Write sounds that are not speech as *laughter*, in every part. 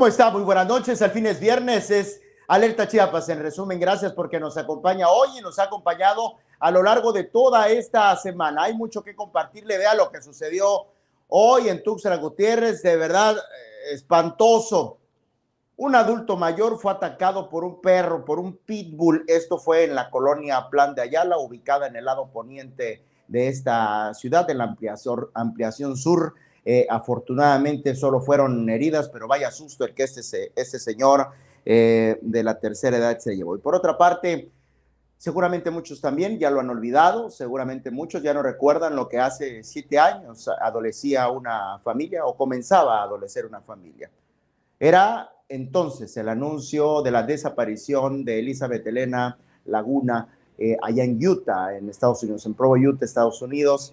¿Cómo está? Muy buenas noches. Al fin es viernes, es Alerta Chiapas. En resumen, gracias porque nos acompaña hoy y nos ha acompañado a lo largo de toda esta semana. Hay mucho que compartirle. Vea lo que sucedió hoy en Tuxtla Gutiérrez. De verdad, eh, espantoso. Un adulto mayor fue atacado por un perro, por un pitbull. Esto fue en la colonia Plan de Ayala, ubicada en el lado poniente de esta ciudad, en la ampliación, sur eh, afortunadamente solo fueron heridas, pero vaya susto el que este, este señor eh, de la tercera edad se llevó. Y por otra parte, seguramente muchos también ya lo han olvidado, seguramente muchos ya no recuerdan lo que hace siete años adolecía una familia o comenzaba a adolecer una familia. Era entonces el anuncio de la desaparición de Elizabeth Elena Laguna eh, allá en Utah, en Estados Unidos, en Provo, Utah, Estados Unidos.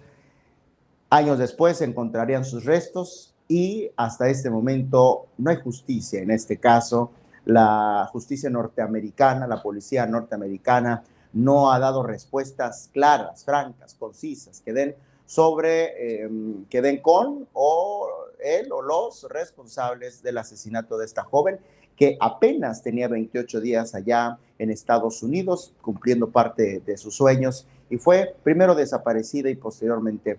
Años después encontrarían sus restos y hasta este momento no hay justicia en este caso. La justicia norteamericana, la policía norteamericana no ha dado respuestas claras, francas, concisas, que den sobre, em, que den con o él o los responsables del asesinato de esta joven que apenas tenía 28 días allá en Estados Unidos, cumpliendo parte de sus sueños, y fue primero desaparecida y posteriormente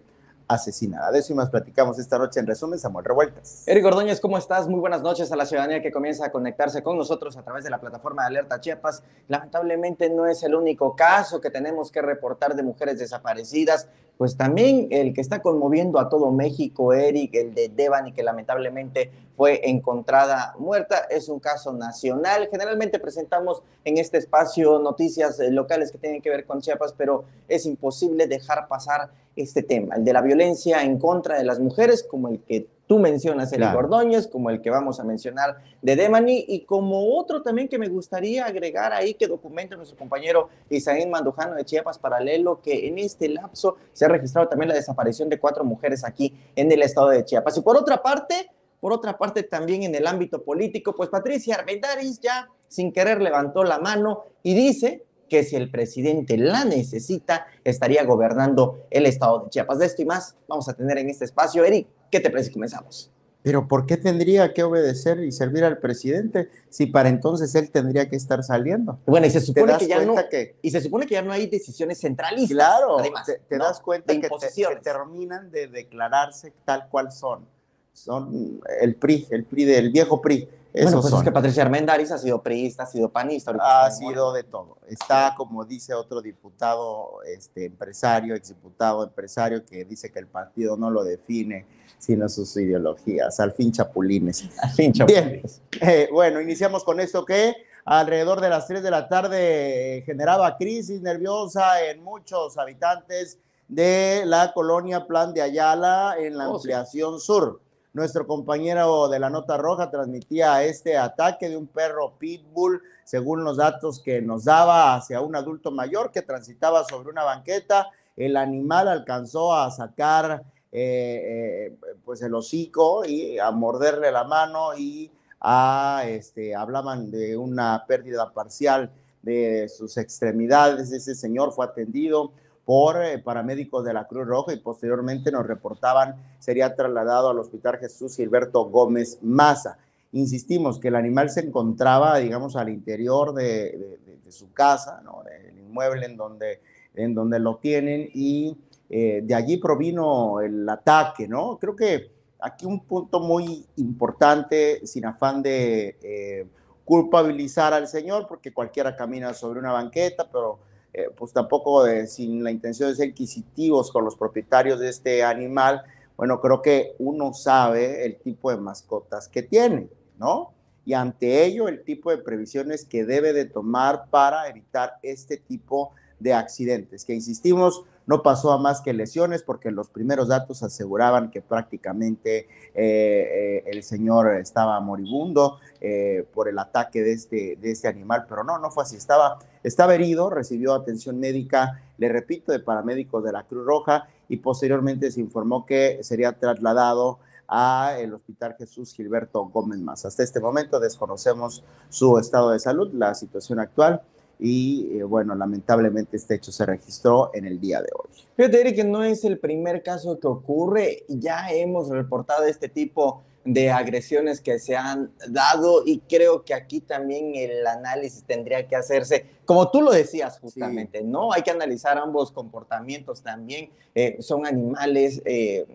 asesinada. De eso y más platicamos esta noche en resumen, Samuel Revueltas. Eric Ordóñez, ¿cómo estás? Muy buenas noches a la ciudadanía que comienza a conectarse con nosotros a través de la plataforma de Alerta Chiapas. Lamentablemente no es el único caso que tenemos que reportar de mujeres desaparecidas, pues también el que está conmoviendo a todo México, Eric, el de Devani, que lamentablemente fue encontrada muerta, es un caso nacional. Generalmente presentamos en este espacio noticias eh, locales que tienen que ver con Chiapas, pero es imposible dejar pasar este tema, el de la violencia en contra de las mujeres, como el que tú mencionas, Eric Ordóñez, como el que vamos a mencionar de Demani, y como otro también que me gustaría agregar ahí que documenta nuestro compañero Isaín Mandujano de Chiapas Paralelo, que en este lapso se ha registrado también la desaparición de cuatro mujeres aquí en el estado de Chiapas. Y por otra parte, por otra parte, también en el ámbito político, pues Patricia Armendáriz ya sin querer levantó la mano y dice que si el presidente la necesita, estaría gobernando el estado de Chiapas. De esto y más vamos a tener en este espacio. Eric, ¿qué te parece? Comenzamos. Pero ¿por qué tendría que obedecer y servir al presidente si para entonces él tendría que estar saliendo? Bueno, y se supone que ya no y se supone que ya no hay decisiones centralistas. Claro, te, das cuenta que, que, terminan de declararse tal cual son. Son el PRI, el PRI del viejo PRI bueno, pues es que Patricia Armendáriz ha sido priista, ha sido panista. Ha sido de todo. Está, como dice otro diputado, este, empresario, exdiputado empresario, que dice que el partido no lo define, sino sus ideologías. Al fin chapulines. Al fin chapulines. Bien. Eh, bueno, iniciamos con esto que alrededor de las 3 de la tarde eh, generaba crisis nerviosa en muchos habitantes de la colonia Plan de Ayala en la oh, ampliación sur. Nuestro compañero de la Nota Roja transmitía este ataque de un perro pitbull, según los datos que nos daba, hacia un adulto mayor que transitaba sobre una banqueta. El animal alcanzó a sacar eh, eh, pues el hocico y a morderle la mano y a, este, hablaban de una pérdida parcial de sus extremidades. Ese señor fue atendido por eh, paramédicos de la Cruz Roja y posteriormente nos reportaban sería trasladado al Hospital Jesús Gilberto Gómez Maza. Insistimos que el animal se encontraba, digamos, al interior de, su casa, ¿no? del inmueble en donde, en donde lo tienen y eh, de allí provino el ataque, ¿no? Creo que aquí un punto muy importante, sin afán de eh, culpabilizar al señor, porque cualquiera camina sobre una banqueta, pero eh, pues tampoco sin la intención de ser inquisitivos con los propietarios de este animal, bueno, creo que uno sabe el tipo de mascotas que tiene, ¿no? Y ante ello, el tipo de previsiones que debe de tomar para evitar este tipo de accidentes, que insistimos, no pasó a más que lesiones porque los primeros datos aseguraban que prácticamente eh, eh, el señor estaba moribundo eh, por el ataque de este, de este animal, pero no, no fue así, estaba, estaba herido, recibió atención médica, le repito, de paramédicos de la Cruz Roja y posteriormente se informó que sería trasladado a el Hospital Jesús Gilberto Gómez Más. Hasta este momento desconocemos su estado de salud, la situación actual y eh, bueno, lamentablemente este hecho se registró en el día de hoy. Fíjate, que no es el primer caso que ocurre, ya hemos reportado este tipo de agresiones que se han dado y creo que aquí también el análisis tendría que hacerse, como tú lo decías justamente, ¿no? Hay que analizar ambos comportamientos también, eh, son animales eh,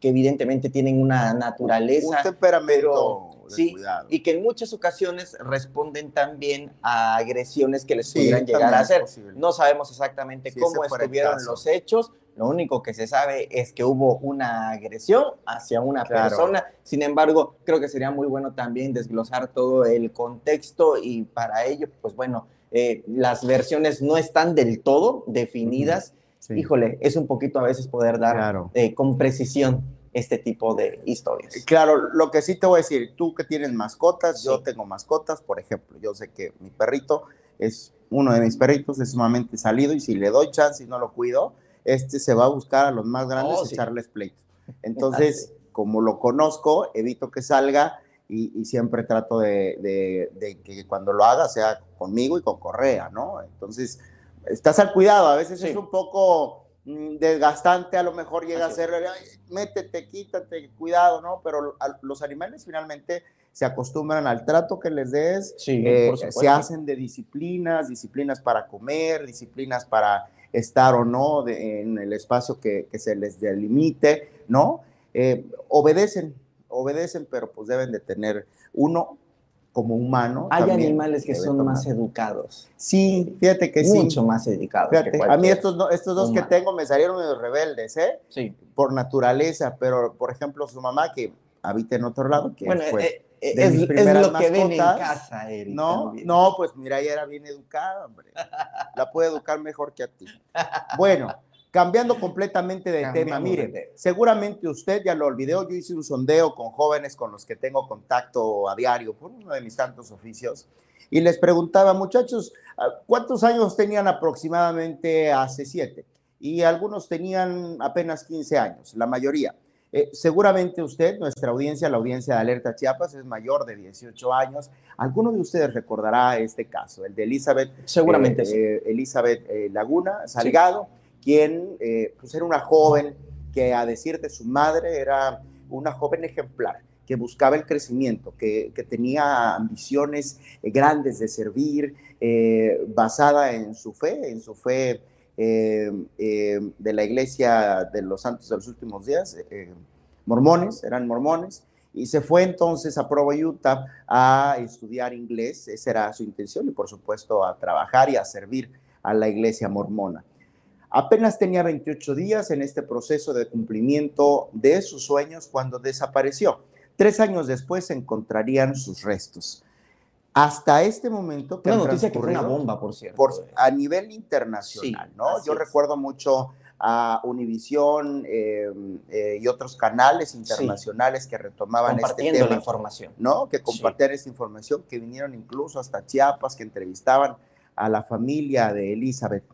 que evidentemente tienen una naturaleza. Un temperamento. Sí, y que en muchas ocasiones responden también a agresiones que les pudieran llegar a hacer. No sabemos exactamente cómo estuvieron los hechos, lo único que se sabe es que hubo una agresión hacia una persona. Sin embargo, creo que sería muy bueno también desglosar todo el contexto y para ello, pues bueno, eh, las versiones no están del todo definidas. Híjole, es un poquito a veces poder dar eh, con precisión este tipo de historias. Claro, lo que sí te voy a decir, tú que tienes mascotas, yo tengo mascotas, por ejemplo, yo sé que mi perrito es uno de mis perritos, es sumamente salido y si le doy chance y no lo cuido, este se va a buscar a los más grandes y oh, echarles pleito. *laughs* Entonces, como lo conozco, evito que salga y, siempre trato de, de, que cuando lo haga sea conmigo y con correa, ¿no? Entonces, estás al cuidado, a veces es un poco desgastante, a lo mejor llega a ser, métete, quítate, cuidado, ¿no? Pero los animales finalmente se acostumbran al trato que les des, eh, se hacen de disciplinas, disciplinas para comer, disciplinas para estar o no en el espacio que, se les delimite, ¿no? Eh, obedecen, obedecen, pero pues deben de tener uno como humano. Hay animales que son más educados. Sí, fíjate que sí. Mucho más educados. a mí estos, estos dos que tengo me salieron medio rebeldes, ¿eh? Sí. Por naturaleza, pero por ejemplo su mamá que habita en otro lado, que bueno, eh, eh, es, lo que ven en casa, Eric, No, no, pues mira, ella era bien educada, hombre. La puede educar mejor que a ti. *laughs* Bueno, Cambiando completamente de tema, mire, seguramente usted ya lo olvidó, yo hice un sondeo con jóvenes con los que tengo contacto a diario por uno de mis tantos oficios y les preguntaba, muchachos, ah, ¿cuántos años tenían aproximadamente hace siete? Y algunos tenían apenas 15 años, la mayoría. Eh, seguramente usted, nuestra audiencia, la audiencia de Alerta Chiapas, es mayor de 18 años. Alguno de ustedes recordará este caso, el de Elizabeth. Seguramente. Eh, Elizabeth eh, Laguna Salgado quien eh, pues era una joven que a decir de su madre era una joven ejemplar, que buscaba el crecimiento, que, tenía ambiciones eh, grandes de servir, eh, basada en su fe, en su fe de la iglesia de los santos de los últimos días, mormones, eran mormones, y se fue entonces a Provo, Utah, a estudiar inglés, esa era su intención, y por supuesto a trabajar y a servir a la iglesia mormona. Apenas tenía 28 días en este proceso de cumplimiento de sus sueños cuando desapareció. Tres años después se encontrarían sus restos. Hasta este momento... Que una noticia que fue una bomba, por cierto. a nivel internacional, ¿no? Yo recuerdo mucho a Univisión em, eh, y otros canales internacionales que retomaban este tema, la información. ¿no? Que compartían esta información, que vinieron incluso hasta Chiapas, que entrevistaban a la familia de Elizabeth.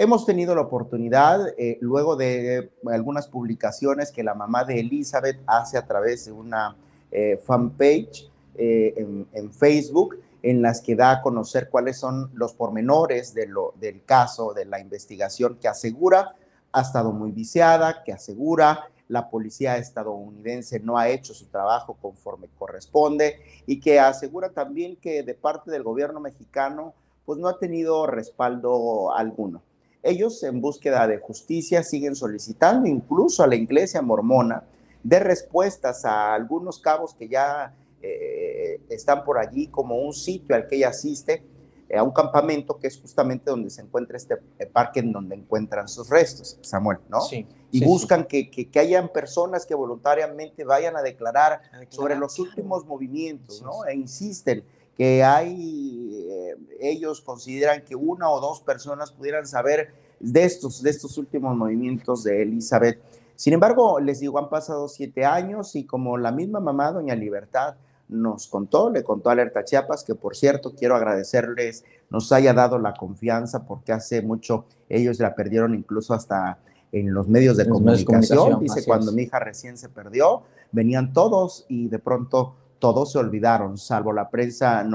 Hemos tenido la oportunidad, eh, luego de algunas publicaciones que la mamá de Elizabeth hace a través de una eh, fanpage eh, en, Facebook, en las que da a conocer cuáles son los pormenores de lo, del caso, de la investigación, que asegura ha estado muy viciada, que asegura la policía estadounidense no ha hecho su trabajo conforme corresponde y que asegura también que de parte del gobierno mexicano pues no ha tenido respaldo alguno. Ellos en búsqueda de justicia siguen solicitando incluso a la iglesia mormona de respuestas a algunos cabos que ya eh, están por allí como un sitio al que ella asiste, eh, a un campamento que es justamente donde se encuentra este eh, parque en donde encuentran sus restos, Samuel, ¿no? Sí. Y buscan Que, que, hayan personas que voluntariamente vayan a declarar, sobre los últimos movimientos, ¿no? E insisten que hay, eh, ellos consideran que una o dos personas pudieran saber de estos, de estos últimos movimientos de Elizabeth. Sin embargo, les digo, han pasado siete años y como la misma mamá, doña Libertad, nos contó, le contó a Alerta Chiapas, que por cierto quiero agradecerles, nos haya dado la confianza porque hace mucho ellos la perdieron incluso hasta en los medios de, comunicación. Dice, cuando mi hija recién se perdió, venían todos y de pronto todos se olvidaron, salvo la prensa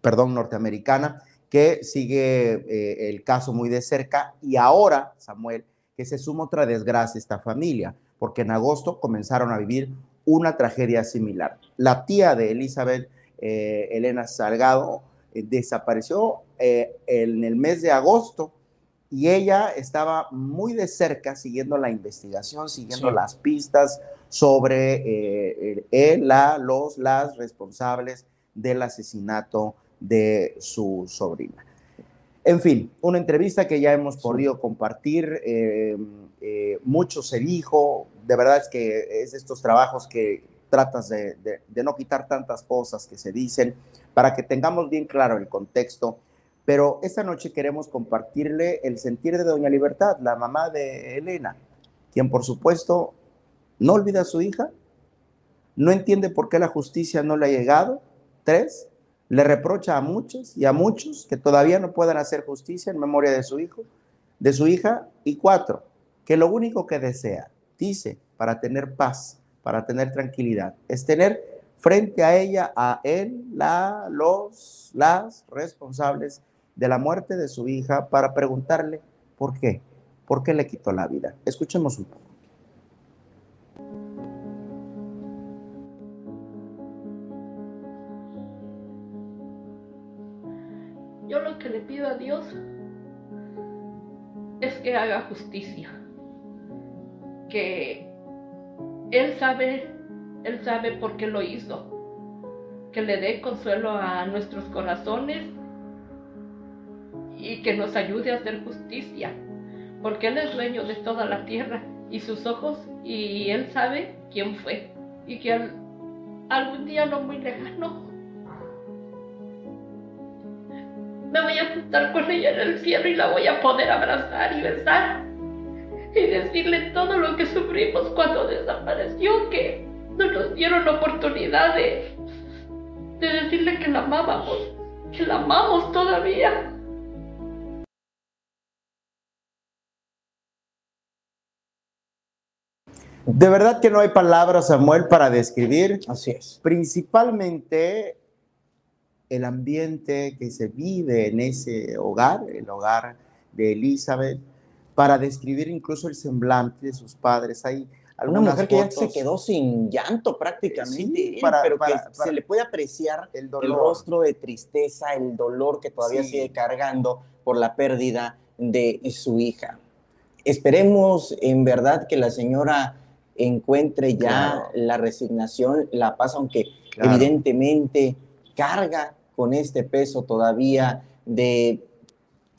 perdón, norteamericana, que sigue eh, el caso muy de cerca. Y ahora, Samuel, que se suma otra desgracia a esta familia, porque en agosto comenzaron a vivir una tragedia similar. La tía de Elizabeth, eh, Elena Salgado, eh, desapareció en el mes de agosto y ella estaba muy de cerca siguiendo la investigación, siguiendo las pistas sobre eh, la, los, las responsables del asesinato de su sobrina. En fin, una entrevista que ya hemos podido compartir, eh, eh, mucho se dijo, de verdad es que es estos trabajos que tratas de, de no quitar tantas cosas que se dicen para que tengamos bien claro el contexto pero esta noche queremos compartirle el sentir de Doña Libertad, la mamá de Elena, quien por supuesto no olvida a su hija, no entiende por qué la justicia no le ha llegado. Tres, le reprocha a muchos y a muchos que todavía no puedan hacer justicia en memoria de su hijo, de su hija. Y cuatro, que lo único que desea, dice, para tener paz, para tener tranquilidad, es tener frente a ella, a él, la, los, las responsables de la muerte de su hija para preguntarle por qué, por qué le quitó la vida. Escuchemos un poco. Yo lo que le pido a Dios es que haga justicia, que Él sabe, Él sabe por qué lo hizo, que le dé consuelo a nuestros corazones y que nos ayude a hacer justicia, porque Él es dueño de toda la tierra y sus ojos, y Él sabe quién fue, y que algún día no muy lejano me voy a sentar con ella en el cielo y la voy a poder abrazar y besar y decirle todo lo que sufrimos cuando desapareció, que no nos dieron oportunidad de, de decirle que la amábamos, que la amamos todavía. De verdad que no hay palabras, Samuel, para describir. Así es. Principalmente el ambiente que se vive en ese hogar, el hogar de Elizabeth, para describir incluso el semblante de sus padres. Hay una mujer que ya se quedó sin llanto prácticamente, pero que se le puede apreciar el, rostro de tristeza, el dolor que todavía sigue cargando por la pérdida de su hija. Esperemos en verdad que la señora encuentre ya la resignación, la paz, aunque evidentemente carga con este peso todavía de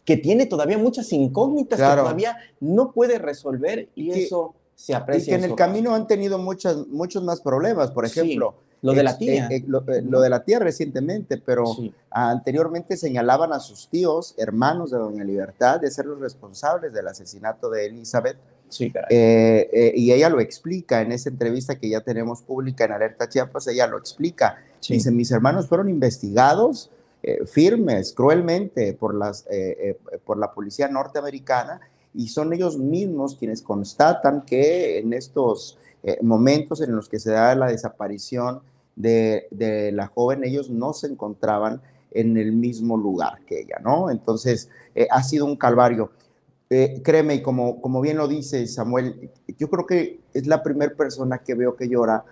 que tiene todavía muchas incógnitas que todavía no puede resolver y, eso se aprecia. Y que en, el camino han tenido muchas, muchos más problemas, por ejemplo. lo de la tía. Eh, lo, de la tía recientemente, pero anteriormente señalaban a sus tíos, hermanos de Doña Libertad, de ser los responsables del asesinato de Elizabeth Sí, eh, eh, y ella lo explica en esa entrevista que ya tenemos pública en Alerta Chiapas, ella lo explica. Dice, mis hermanos fueron investigados eh, firmes, cruelmente por, las, por la policía norteamericana y son ellos mismos quienes constatan que en estos momentos en los que se da la desaparición de, de, la joven, ellos no se encontraban en el mismo lugar que ella, ¿no? Entonces, ha sido un calvario. Eh, créeme, y como, como bien lo dice Samuel, yo creo que es la primera persona que veo que llora,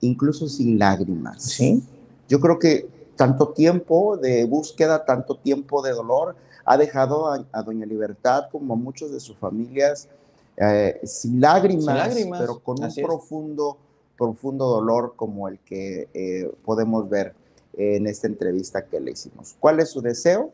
incluso sin lágrimas. Sí. Yo creo que tanto tiempo de búsqueda, tanto tiempo de dolor, ha dejado a, Doña Libertad como a muchos de sus familias eh, sin, lágrimas, pero con un profundo, profundo dolor como el que eh, podemos ver en esta entrevista que le hicimos. ¿Cuál es su deseo?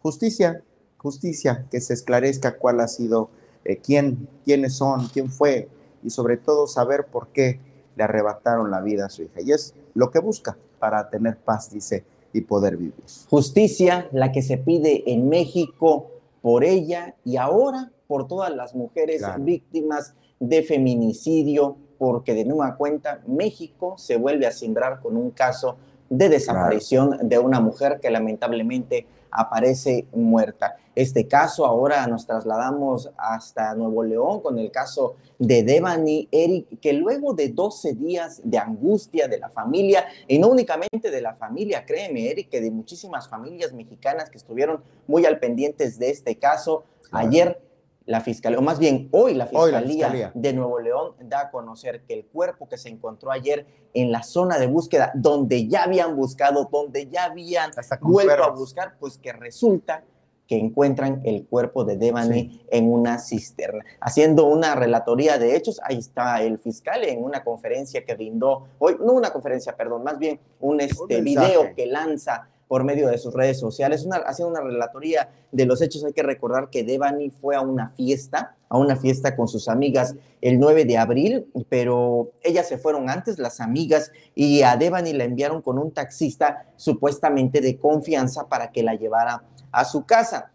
Justicia, justicia, que se esclarezca cuál ha sido, eh, quién, quiénes son, quién fue, y sobre todo saber por qué le arrebataron la vida a su hija. Y es lo que busca para tener paz, dice, y poder vivir. Justicia, la que se pide en México por ella y ahora por todas las mujeres víctimas de feminicidio, porque de nueva cuenta México se vuelve a simbrar con un caso de desaparición de una mujer que lamentablemente aparece muerta. Este caso ahora nos trasladamos hasta Nuevo León con el caso de Devani Eric, que luego de 12 días de angustia de la familia, y no únicamente de la familia, créeme Eric, que de muchísimas familias mexicanas que estuvieron muy al pendientes de este caso, ayer la fiscalía, o más bien hoy la fiscalía, de Nuevo León da a conocer que el cuerpo que se encontró ayer en la zona de búsqueda, donde ya habían buscado, donde ya habían vuelto a buscar, pues que resulta que encuentran el cuerpo de Devani en una cisterna. Haciendo una relatoría de hechos, ahí está el fiscal en una conferencia que brindó hoy, no una conferencia, perdón, más bien un este, video que lanza por medio de sus redes sociales, una, haciendo una relatoría de los hechos. Hay que recordar que Devani fue a una fiesta, a una fiesta con sus amigas el 9 de abril, pero ellas se fueron antes, las amigas, y a Devani la enviaron con un taxista supuestamente de confianza para que la llevara a su casa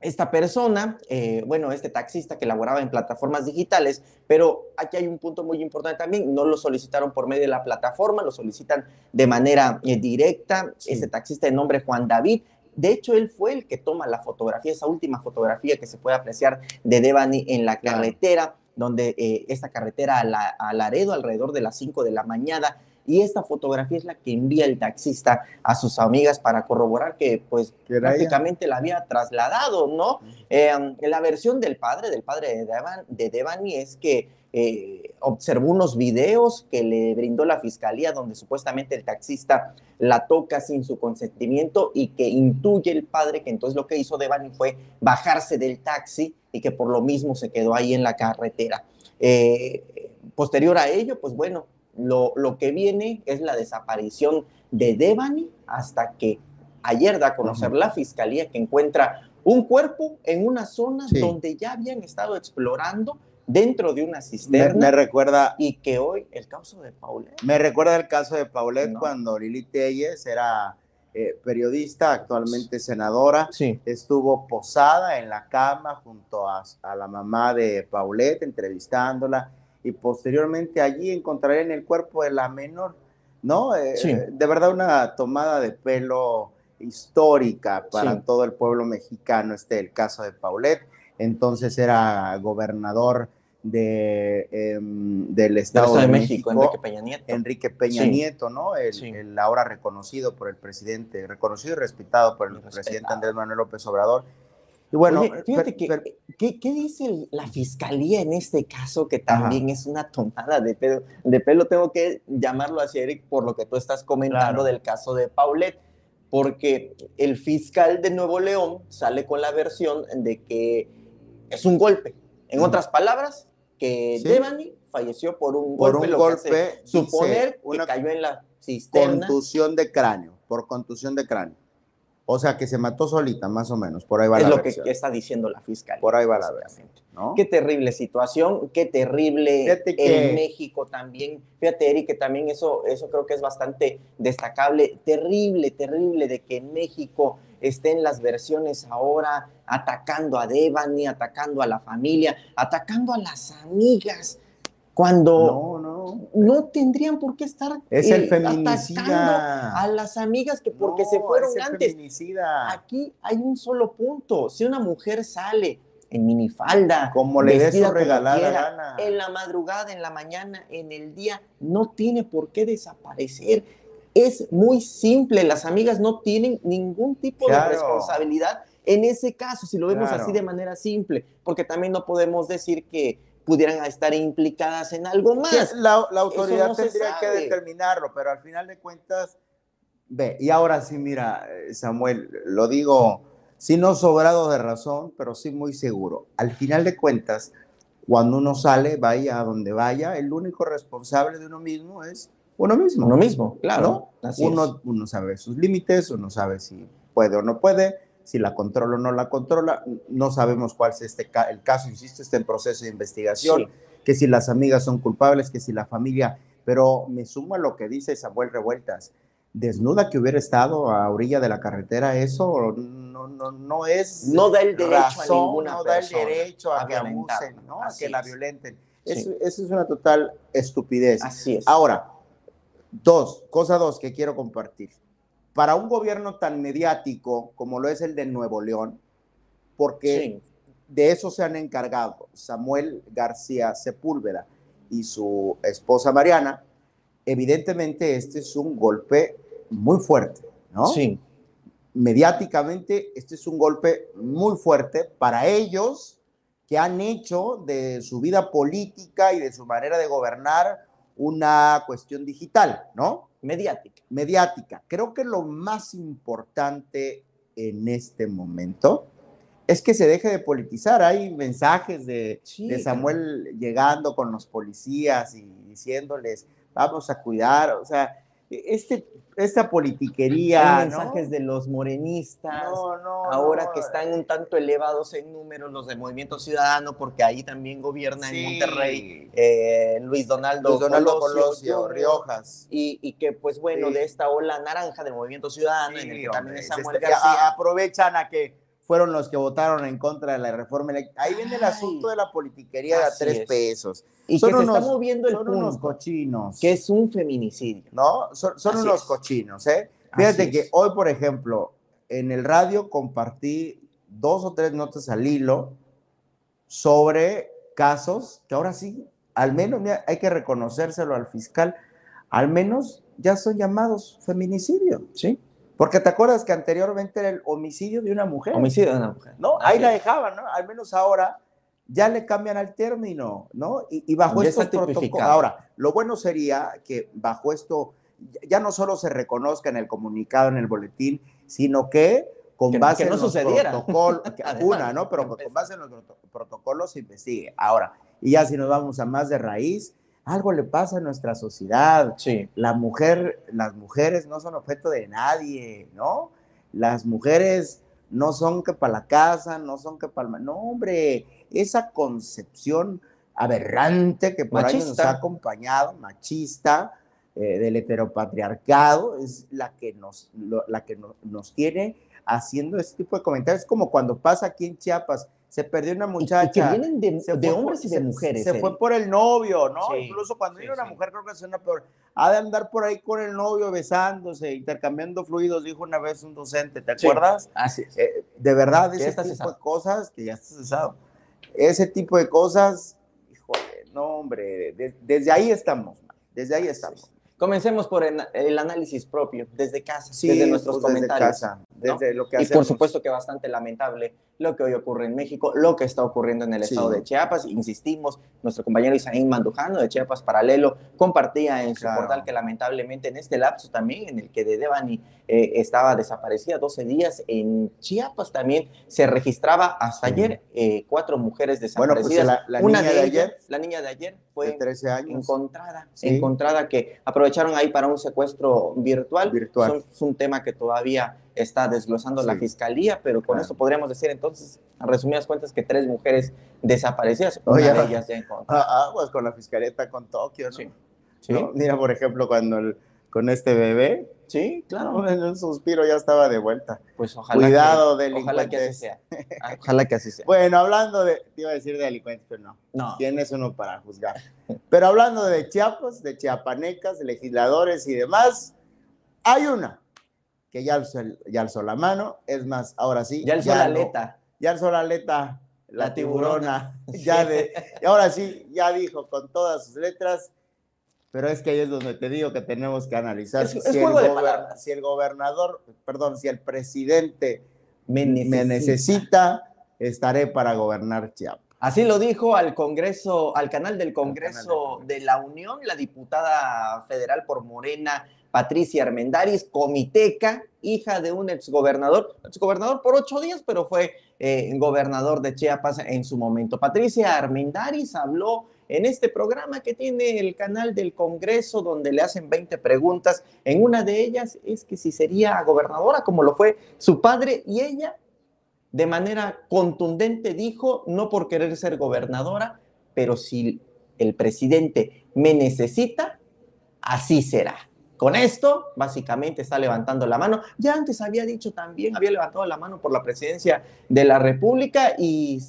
esta persona, eh, bueno, este taxista que laboraba en plataformas digitales, pero aquí hay un punto muy importante también, no lo solicitaron por medio de la plataforma, lo solicitan de manera eh, directa, este taxista de nombre Juan David, de hecho, él fue el que toma la fotografía, esa última fotografía que se puede apreciar de Devani en la carretera, donde eh, esta carretera a, Laredo alrededor de las 5 de la mañana y esta fotografía es la que envía el taxista a sus amigas para corroborar que pues prácticamente la había trasladado, ¿no? Eh, la versión del padre, del padre de, Devan, de Devani es que eh, observó unos videos que le brindó la fiscalía donde supuestamente el taxista la toca sin su consentimiento y que intuye el padre que entonces lo que hizo Devani fue bajarse del taxi y que por lo mismo se quedó ahí en la carretera. Eh, posterior a ello, pues bueno, lo, que viene es la desaparición de Devani hasta que ayer da a conocer la fiscalía que encuentra un cuerpo en una zona donde ya habían estado explorando dentro de una cisterna. Me, recuerda. Y que hoy el caso de Paulette. Me recuerda el caso de Paulette cuando Lili Telles era eh, periodista, actualmente senadora. Estuvo posada en la cama junto a, a la mamá de Paulette, entrevistándola y posteriormente allí encontrarían el cuerpo de la menor, ¿no? Eh, de verdad una tomada de pelo histórica para todo el pueblo mexicano, este el caso de Paulette, entonces era gobernador de, em, del Estado de, México, Enrique Peña Nieto. Enrique Peña Nieto, ¿no? El, ahora reconocido por el presidente, reconocido y respetado por el presidente Andrés Manuel López Obrador. Y bueno, fíjate que, ¿qué, dice la fiscalía en este caso? Que también es una tomada de pelo, de pelo. Tengo que llamarlo así, Eric, por lo que tú estás comentando del caso de Paulette, porque el fiscal de Nuevo León sale con la versión de que es un golpe. En otras palabras, que Devani falleció por un por golpe. Un golpe suponer que cayó en la cisterna. Contusión de cráneo, por contusión de cráneo. O sea, que se mató solita, más o menos. Por ahí va es la lo que está diciendo la fiscal. Por ahí va la versión. Qué terrible situación, qué terrible en México también. Fíjate, Eric, que también eso, eso creo que es bastante destacable. Terrible, terrible de que en México estén las versiones ahora atacando a Devani, atacando a la familia, atacando a las amigas cuando no, no. tendrían por qué estar es el eh, feminicida a las amigas que porque se fueron antes. Feminicida. Aquí hay un solo punto. Si una mujer sale en minifalda, como le dé su regalada gana, en la madrugada, en la mañana, en el día, no tiene por qué desaparecer. Es muy simple, las amigas no tienen ningún tipo de responsabilidad en ese caso, si lo vemos así de manera simple, porque también no podemos decir que pudieran estar implicadas en algo más. La, autoridad tendría que determinarlo, pero al final de cuentas, ve, y ahora sí, mira, eh, Samuel, lo digo, sí no sobrado de razón, pero sí muy seguro. Al final de cuentas, cuando uno sale, vaya a donde vaya, el único responsable de uno mismo es uno mismo. Uno mismo, claro. Uno, uno sabe sus límites, uno sabe si puede o no puede si la controla o no la controla. No sabemos cuál es este el caso, insisto, está en proceso de investigación, que si las amigas son culpables, que si la familia, pero me sumo a lo que dice Samuel Revueltas. Desnuda que hubiera estado a orilla de la carretera, eso no, no, no es. No da el derecho a ninguna No da el derecho a, que abusen, a que la violenten. Eso, es una total estupidez. Así es. Ahora, Dos, cosa dos que quiero compartir. Para un gobierno tan mediático como lo es el de Nuevo León, porque de eso se han encargado Samuel García Sepúlveda y su esposa Mariana, evidentemente este es un golpe muy fuerte, ¿no? Sí. Mediáticamente, este es un golpe muy fuerte para ellos que han hecho de su vida política y de su manera de gobernar una cuestión digital, ¿no? Mediática. Mediática. Creo que lo más importante en este momento es que se deje de politizar. Hay mensajes de, de Samuel llegando con los policías y diciéndoles, vamos a cuidar, o sea, este, esta politiquería. Hay mensajes de los morenistas, ahora que están un tanto elevados en números los de Movimiento Ciudadano, porque ahí también gobierna en Monterrey eh, Luis Donaldo, Luis Donaldo Colosio, Riojas. Y, y, que, pues bueno, de esta ola naranja del Movimiento Ciudadano, en el que también es Samuel García. Aprovechan a que fueron los que votaron en contra de la reforma eléctrica. Ahí viene el asunto de la politiquería de a tres pesos. Y que se está moviendo el son unos cochinos. Que es un feminicidio. ¿No? Son, unos cochinos, ¿eh? Fíjate que hoy, por ejemplo, en el radio compartí dos o tres notas al hilo sobre casos que ahora sí, al menos hay que reconocérselo al fiscal, al menos ya son llamados feminicidio. Sí. Porque te acuerdas que anteriormente era el homicidio de una mujer. Homicidio de una mujer. ¿No? Ahí la dejaban, ¿no? Al menos ahora ya le cambian al término, ¿no? Y, bajo estos protocolos. Ahora, lo bueno sería que bajo esto ya no solo se reconozca en el comunicado, en el boletín, sino que con base en los protocolos, *laughs* una, ¿no? Pero con base en los protocolos se investigue. Ahora, y ya si nos vamos a más de raíz, algo le pasa a nuestra sociedad. Sí. La mujer, las mujeres no son objeto de nadie, ¿no? Las mujeres no son que para la casa, no son que para el... No, hombre, esa concepción aberrante que por ahí nos ha acompañado, machista, eh, del heteropatriarcado, es la que, nos, la que nos tiene haciendo este tipo de comentarios. Es como cuando pasa aquí en Chiapas, se perdió una muchacha. que vienen de, hombres y de mujeres. Se, fue por el novio, ¿no? Incluso cuando viene una mujer, creo que es una peor. Ha de andar por ahí con el novio besándose, intercambiando fluidos, dijo una vez un docente, ¿te acuerdas? Así es. Eh, de verdad, ese tipo de cosas, que ya está cesado. Ese tipo de cosas, híjole, no, hombre, desde ahí estamos, desde ahí estamos. Comencemos por el, análisis propio, desde casa, desde nuestros pues, comentarios. Desde casa, desde lo que hacemos. Y por supuesto que bastante lamentable lo que hoy ocurre en México, lo que está ocurriendo en el estado de Chiapas. Insistimos, nuestro compañero Isaín Mandujano de Chiapas Paralelo compartía en su portal que lamentablemente en este lapso también, en el que de Devani eh, estaba desaparecida 12 días, en Chiapas también se registraba hasta ayer eh, cuatro mujeres desaparecidas. Bueno, pues la, Una niña de, ayer, la niña de ayer fue 13 años. encontrada, encontrada que aprovecharon ahí para un secuestro virtual. Virtual. Es un tema que todavía está desglosando la fiscalía, pero con eso podríamos decir entonces, a resumidas cuentas, que tres mujeres desaparecidas, una de ellas ya encontrada. Ah, pues con la fiscalía está con Tokio, ¿no? Sí. Mira, por ejemplo, cuando el, con este bebé, Sí, claro. *laughs* En un suspiro ya estaba de vuelta. Pues ojalá. Cuidado, que, delincuentes. Ojalá que así sea. *laughs* Ojalá que así sea. Bueno, hablando de, te iba a decir de delincuentes, pero no. No. Tienes uno para juzgar. Pero hablando de Chiapas, de chiapanecas, de legisladores y demás, hay una que ya alzó, ya alzó la mano. Es más, ahora sí. Ya alzó la aleta. Ya alzó la aleta, la, tiburona. *laughs* Ya de, y ahora sí, ya dijo con todas sus letras pero es que ahí es donde te digo que tenemos que analizar si, el gobernador, perdón, si el presidente me necesita. estaré para gobernar Chiapas. Así lo dijo al Congreso, al canal del Congreso de la Unión, la diputada federal por Morena, Patricia Armendaris, comiteca, hija de un exgobernador, exgobernador por ocho días, pero fue eh, gobernador de Chiapas en su momento. Patricia Armendaris habló en este programa que tiene el canal del Congreso, donde le hacen 20 preguntas. En una de ellas es que si sería gobernadora, como lo fue su padre, y ella de manera contundente dijo, no por querer ser gobernadora, pero si el presidente me necesita, así será. Con esto, básicamente está levantando la mano. Ya antes había dicho también, había levantado la mano por la presidencia de la República y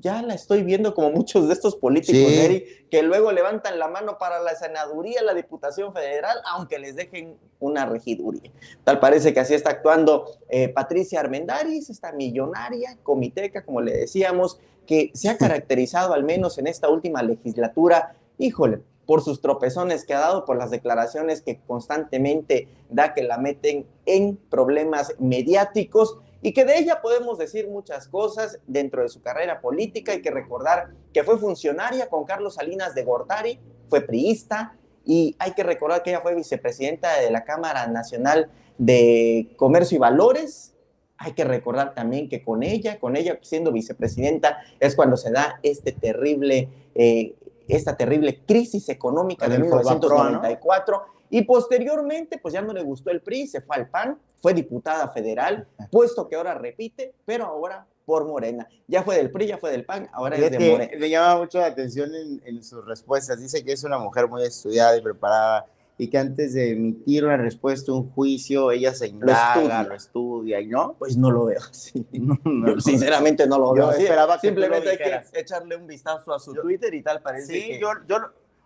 ya la estoy viendo como muchos de estos políticos, sí. que luego levantan la mano para la senaduría, la diputación federal, aunque les dejen una regiduría. Tal parece que así está actuando eh, Patricia Armendaris, esta millonaria comiteca, como le decíamos, que se ha *laughs* caracterizado al menos en esta última legislatura, híjole, por sus tropezones que ha dado, por las declaraciones que constantemente da que la meten en problemas mediáticos y que de ella podemos decir muchas cosas dentro de su carrera política. Hay que recordar que fue funcionaria con Carlos Salinas de Gortari, fue priista y hay que recordar que ella fue vicepresidenta de la Cámara Nacional de Comercio y Valores. Hay que recordar también que con ella, con ella siendo vicepresidenta, es cuando se da este terrible, eh, esta terrible crisis económica de 1994. Y posteriormente, pues ya no le gustó el PRI, se fue al PAN, fue diputada federal, puesto que ahora repite, pero ahora por Morena. Ya fue del PRI, ya fue del PAN, ahora es de Morena. Me llama mucho la atención en, sus respuestas. Dice que es una mujer muy estudiada y preparada y que antes de emitir una respuesta, un juicio, ella se indaga, lo estudia, y no. Pues no lo veo así. *laughs* sinceramente no lo veo así. Simplemente hay que echarle un vistazo a su Twitter y tal, parece sí, yo, yo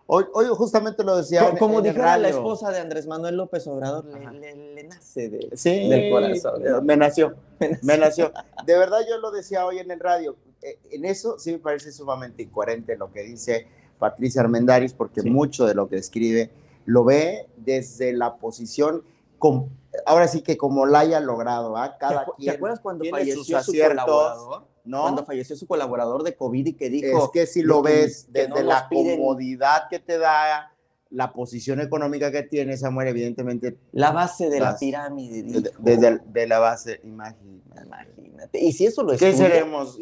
Hoy, hoy, justamente lo decía. Como, dijera la esposa de Andrés Manuel López Obrador, le, nace de, del corazón. Me nació, *laughs* me nació. De verdad, yo lo decía hoy en el radio. Eh, en eso sí me parece sumamente incoherente lo que dice Patricia Armendaris, porque mucho de lo que escribe lo ve desde la posición. ahora sí que como la haya logrado, ¿ah? Cada ¿Te, quien ¿Te acuerdas cuando falleció su colaborador? Cuando falleció su colaborador de COVID y que dijo... Es que si lo ves desde la comodidad que te da la posición económica que tiene Samuel, evidentemente... La base de la pirámide. Desde de, la base, imagínate. imagínate. Y si eso lo ¿Qué seremos?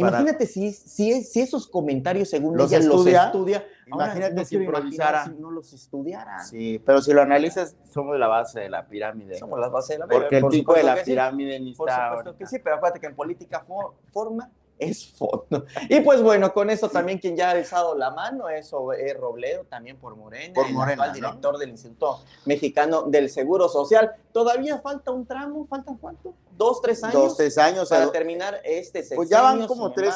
Imagínate si, si, si, esos comentarios, según los ella, estudia, los estudia. Imagínate no si improvisara. Si no los estudiara. Sí, pero si lo analizas, somos la base de la pirámide. Somos la base de la pirámide. Porque el tipo de la pirámide ni está. Por supuesto que sí, pero acuérdate que en política forma es fondo. Y pues bueno, con eso también quien ya ha alzado la mano es Robledo, también por Morena, por Morena, el director del Instituto Mexicano del Seguro Social. Todavía falta un tramo, ¿faltan cuánto? ¿Dos, tres años? Dos, tres años. Para terminar este sexenio. Pues ya van como tres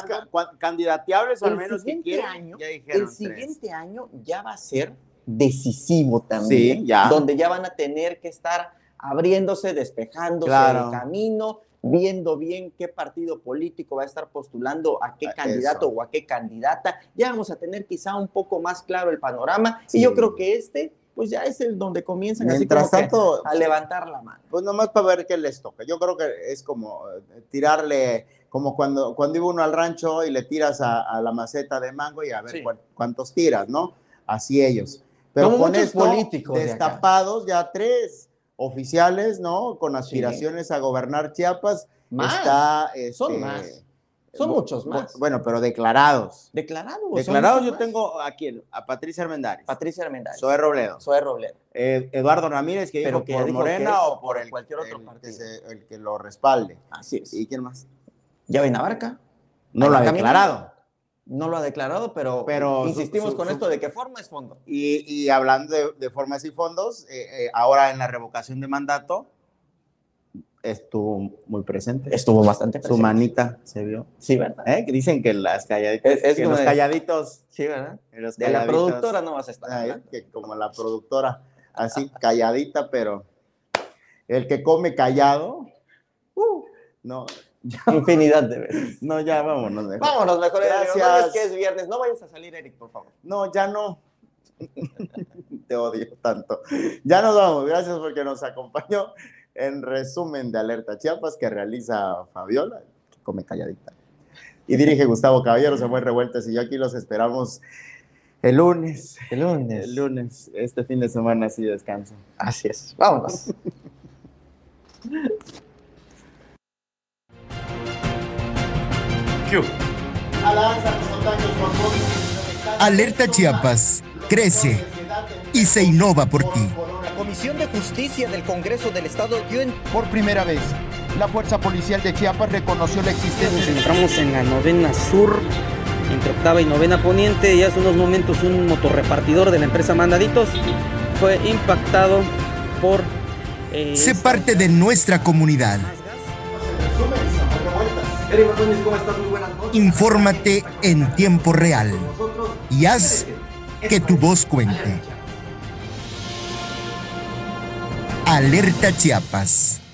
candidateables, al menos que quieren. Año, el siguiente año ya va a ser decisivo también. Sí, ya. Donde ya van a tener que estar abriéndose, despejándose el camino, viendo bien qué partido político va a estar postulando a qué candidato o a qué candidata. Ya vamos a tener quizá un poco más claro el panorama. Y yo creo que este, pues ya es el donde comienzan así como tanto, a levantar la mano. Pues nomás para ver qué les toca. Yo creo que es como eh, tirarle, como cuando, cuando iba uno al rancho y le tiras a, la maceta de mango y a ver cuántos tiras, ¿no? Así ellos. Pero con estos políticos destapados, ya tres oficiales, ¿no? Con aspiraciones a gobernar Chiapas. Más. Está, Son este, más. Son muchos más. Bueno, pero declarados. Declarados. Declarados yo tengo aquí a Patricia Armendáriz. Patricia Armendáriz. Zoe Robledo. Zoe Robledo. Eh, Eduardo Ramírez, que dijo por Morena o por el, cualquier otro partido. Que el que lo respalde. Así es. ¿Y quién más? Ya Navarca. No lo ha declarado no lo ha declarado, pero, pero insistimos con esto de que forma es fondo. Y, hablando de, formas y fondos, eh, eh, ahora en la revocación de mandato estuvo muy presente. Estuvo bastante presente. Su manita se vio. Sí, ¿verdad? ¿Eh? Dicen que las calladitas, es, los calladitos. Sí, ¿verdad? de la productora no vas a estar. que como la productora, así calladita, pero el que come callado, uh, no, *laughs* Infinidad de veces. No, ya vámonos. Mejor. Vámonos mejor. Gracias. que es viernes. No vayas a salir, Eric, por favor. No, ya no. *laughs* Te odio tanto. Ya nos vamos. Gracias porque nos acompañó en resumen de Alerta Chiapas que realiza Fabiola, que come calladita. Y dirige Gustavo Caballero, se fue revueltas y yo aquí los esperamos el lunes. El lunes. El lunes. Este fin de semana así descanso. Así es. Vámonos. Alerta Chiapas, crece y se innova por ti. La Comisión de Justicia del Congreso del Estado dio en... Por primera vez, la Fuerza Policial de Chiapas reconoció la existencia... Nos encontramos en la novena sur, entre octava y novena poniente, y hace unos momentos un motorrepartidor de la empresa Mandaditos fue impactado por... Eh, se parte de nuestra comunidad. Infórmate en tiempo real y haz que tu voz cuente. Alerta Chiapas.